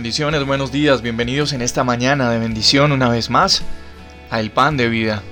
bendiciones, buenos días, bienvenidos en esta mañana de bendición una vez más a El Pan de Vida.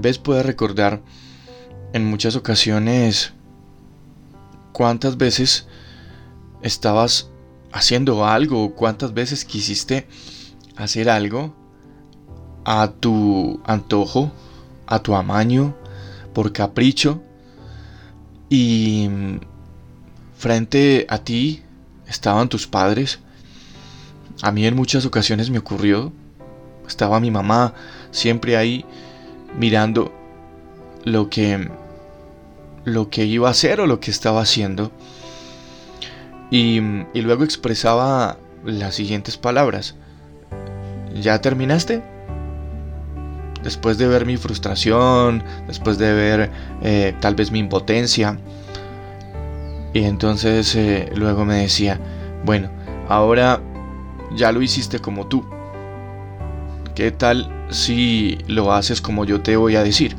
Tal vez puedas recordar en muchas ocasiones cuántas veces estabas haciendo algo, cuántas veces quisiste hacer algo a tu antojo, a tu amaño, por capricho, y frente a ti estaban tus padres. A mí en muchas ocasiones me ocurrió, estaba mi mamá siempre ahí mirando lo que lo que iba a hacer o lo que estaba haciendo. Y, luego expresaba las siguientes palabras. ¿ya terminaste? después de ver mi frustración después de ver eh, tal vez mi impotencia. Y entonces eh, luego me decía bueno ahora ya lo hiciste como tú ¿qué tal si lo haces como yo te voy a decir.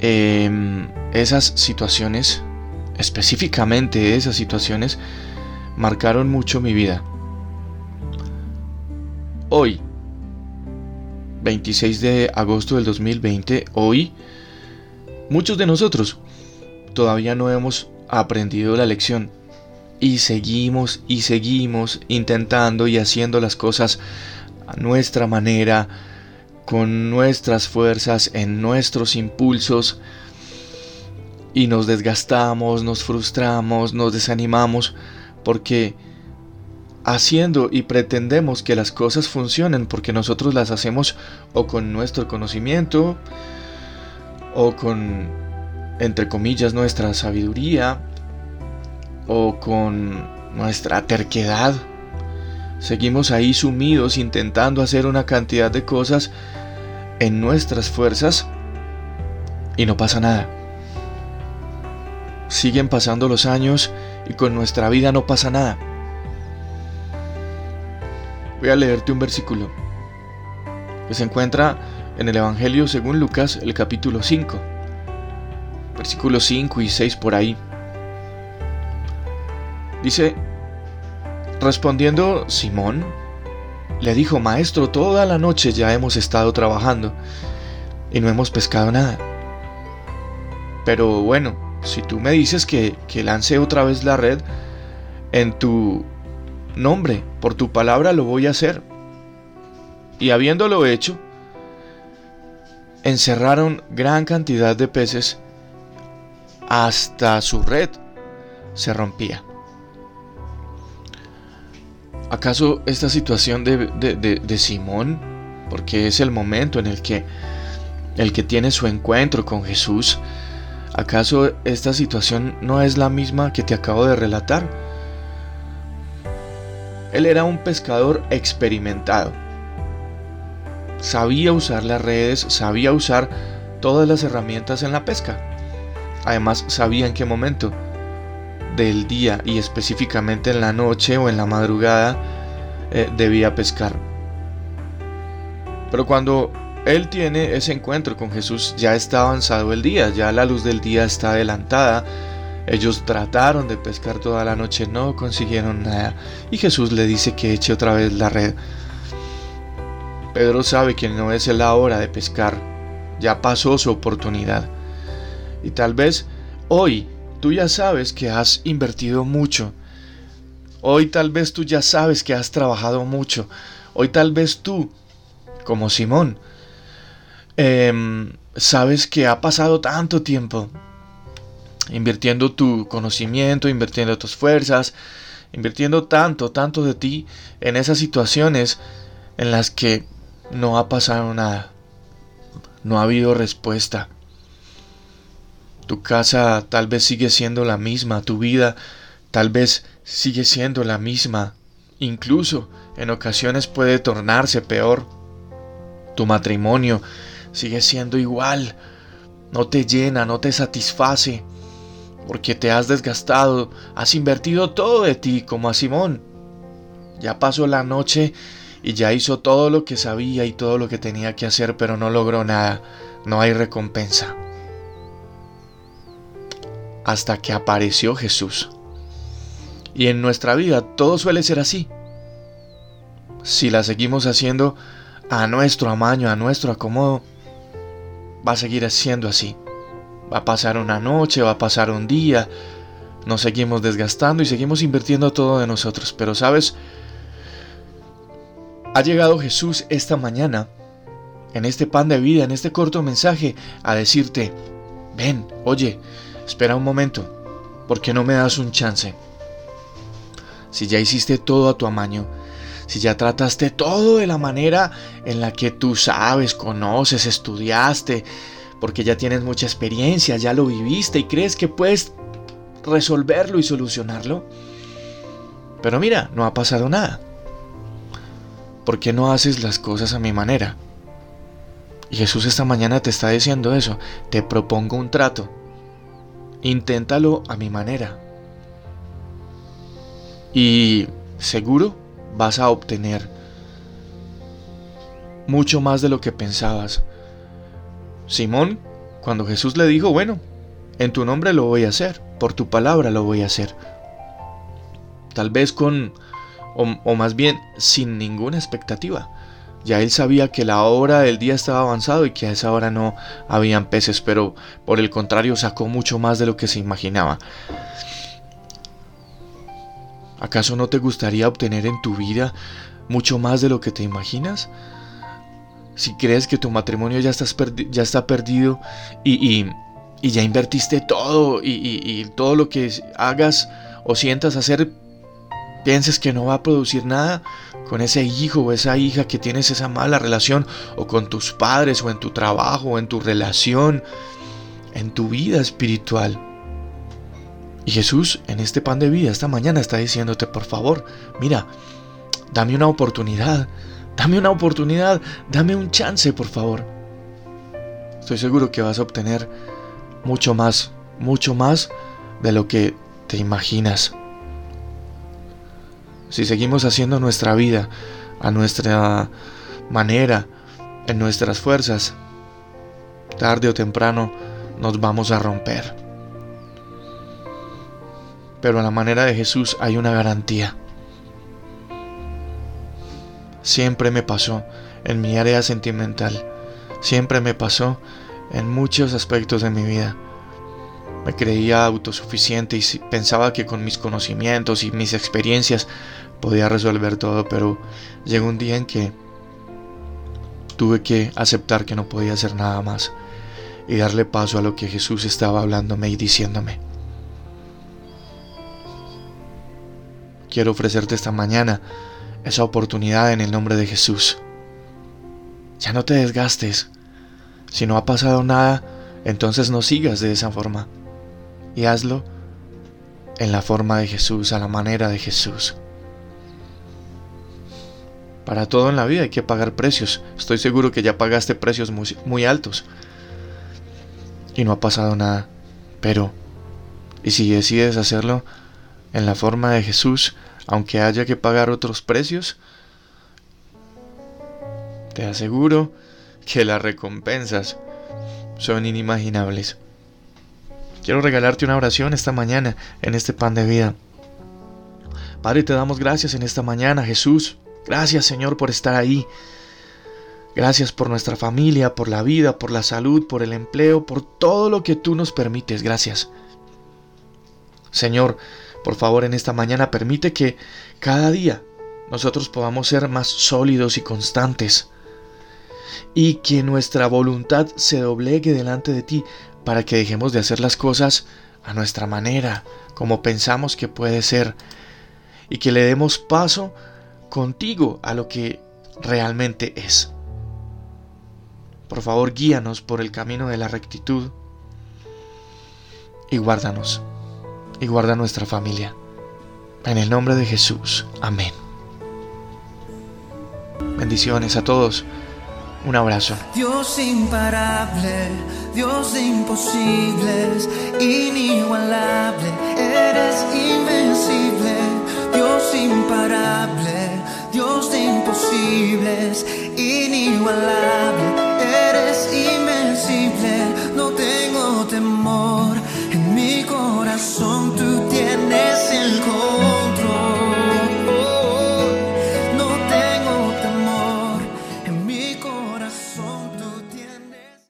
Em, esas situaciones, específicamente esas situaciones, marcaron mucho mi vida. Hoy, 26 de agosto del 2020, hoy, muchos de nosotros todavía no hemos aprendido la lección y seguimos y seguimos intentando y haciendo las cosas nuestra manera, con nuestras fuerzas, en nuestros impulsos, y nos desgastamos, nos frustramos, nos desanimamos, porque haciendo y pretendemos que las cosas funcionen porque nosotros las hacemos o con nuestro conocimiento o con, entre comillas, nuestra sabiduría o con nuestra terquedad Seguimos ahí sumidos intentando hacer una cantidad de cosas en nuestras fuerzas y no pasa nada. Siguen pasando los años y con nuestra vida no pasa nada. Voy a leerte un versículo que se encuentra en el Evangelio según Lucas, el capítulo 5, versículos 5 y 6 por ahí. Dice, Respondiendo Simón, le dijo, Maestro, toda la noche ya hemos estado trabajando y no hemos pescado nada. Pero bueno, si tú me dices que, que lance otra vez la red, en tu nombre, por tu palabra lo voy a hacer. Y habiéndolo hecho, encerraron gran cantidad de peces hasta su red se rompía. ¿Acaso esta situación de, Simón, porque es el momento en el que, el que tiene su encuentro con Jesús, ¿acaso esta situación no es la misma que te acabo de relatar? Él era un pescador experimentado. Sabía usar las redes, sabía usar todas las herramientas en la pesca. Además, sabía en qué momento del día y específicamente en la noche o en la madrugada eh, debía pescar. Pero cuando él tiene ese encuentro con Jesús, ya está avanzado el día, ya la luz del día está adelantada. Ellos trataron de pescar toda la noche, no consiguieron nada. Y Jesús le dice que eche otra vez la red. Pedro sabe que no es la hora de pescar, ya pasó su oportunidad. Y tal vez hoy Tú ya sabes que has invertido mucho. Hoy tal vez tú ya sabes que has trabajado mucho. Hoy tal vez tú, como Simón, em, sabes que ha pasado tanto tiempo invirtiendo tu conocimiento, invirtiendo tus fuerzas, invirtiendo tanto, tanto de ti en esas situaciones en las que no ha pasado nada. No ha habido respuesta. Tu casa tal vez sigue siendo la misma, tu vida tal vez sigue siendo la misma, incluso en ocasiones puede tornarse peor. Tu matrimonio sigue siendo igual. No te llena, no te satisface, porque te has desgastado, has invertido todo de ti como a Simón. Ya pasó la noche y ya hizo todo lo que sabía y todo lo que tenía que hacer, pero no logró nada, no hay recompensa. Hasta que apareció Jesús. Y en nuestra vida todo suele ser así. Si la seguimos haciendo a nuestro amaño, a nuestro acomodo, va a seguir siendo así. Va a pasar una noche, va a pasar un día, nos seguimos desgastando y seguimos invirtiendo todo de nosotros. Pero sabes, ha llegado Jesús esta mañana, en este pan de vida, en este corto mensaje, a decirte, ven, oye, espera un momento, ¿por qué no me das un chance? Si ya hiciste todo a tu amaño, si ya trataste todo de la manera en la que tú sabes, conoces, estudiaste, porque ya tienes mucha experiencia, ya lo viviste y crees que puedes resolverlo y solucionarlo. Pero mira, no ha pasado nada. ¿Por qué no haces las cosas a mi manera? Y Jesús esta mañana te está diciendo eso. Te propongo un trato. Inténtalo a mi manera. Y seguro vas a obtener mucho más de lo que pensabas. Simón, cuando Jesús le dijo, bueno, en tu nombre lo voy a hacer, por tu palabra lo voy a hacer. Tal vez con, o, más bien sin ninguna expectativa. Ya él sabía que la hora del día estaba avanzado y que a esa hora no habían peces, pero por el contrario sacó mucho más de lo que se imaginaba. ¿Acaso no te gustaría obtener en tu vida mucho más de lo que te imaginas? Si crees que tu matrimonio ya, está perdido y, ya invertiste todo y, todo lo que hagas o sientas hacer, pienses que no va a producir nada con ese hijo o esa hija que tienes esa mala relación o con tus padres o en tu trabajo o en tu relación, en tu vida espiritual. Y Jesús en este pan de vida esta mañana está diciéndote, por favor, mira, dame una oportunidad, dame una oportunidad, dame un chance, por favor. Estoy seguro que vas a obtener mucho más, mucho más de lo que te imaginas. Si seguimos haciendo nuestra vida a nuestra manera, en nuestras fuerzas, tarde o temprano nos vamos a romper pero a la manera de Jesús hay una garantía. Siempre me pasó en mi área sentimental, siempre me pasó en muchos aspectos de mi vida. Me creía autosuficiente y pensaba que con mis conocimientos y mis experiencias podía resolver todo, pero llegó un día en que tuve que aceptar que no podía hacer nada más y darle paso a lo que Jesús estaba hablándome y diciéndome. quiero ofrecerte esta mañana esa oportunidad en el nombre de Jesús. Ya no te desgastes. Si no ha pasado nada, entonces no sigas de esa forma. Y hazlo en la forma de Jesús, a la manera de Jesús. Para todo en la vida hay que pagar precios. Estoy seguro que ya pagaste precios muy, altos. Y no ha pasado nada. Pero, ¿y si decides hacerlo? en la forma de Jesús, aunque haya que pagar otros precios, te aseguro que las recompensas son inimaginables. Quiero regalarte una oración esta mañana en este pan de vida. Padre, te damos gracias en esta mañana, Jesús. Gracias, Señor, por estar ahí. Gracias por nuestra familia, por la vida, por la salud, por el empleo, por todo lo que tú nos permites. Gracias. Señor, por favor, en esta mañana permite que cada día nosotros podamos ser más sólidos y constantes y que nuestra voluntad se doblegue delante de ti para que dejemos de hacer las cosas a nuestra manera, como pensamos que puede ser, y que le demos paso contigo a lo que realmente es. Por favor, guíanos por el camino de la rectitud y guárdanos y guarda nuestra familia. En el nombre de Jesús. Amén. Bendiciones a todos. Un abrazo. Dios imparable, Dios de imposibles, inigualable, eres invencible. Dios imparable, Dios de imposibles, inigualable.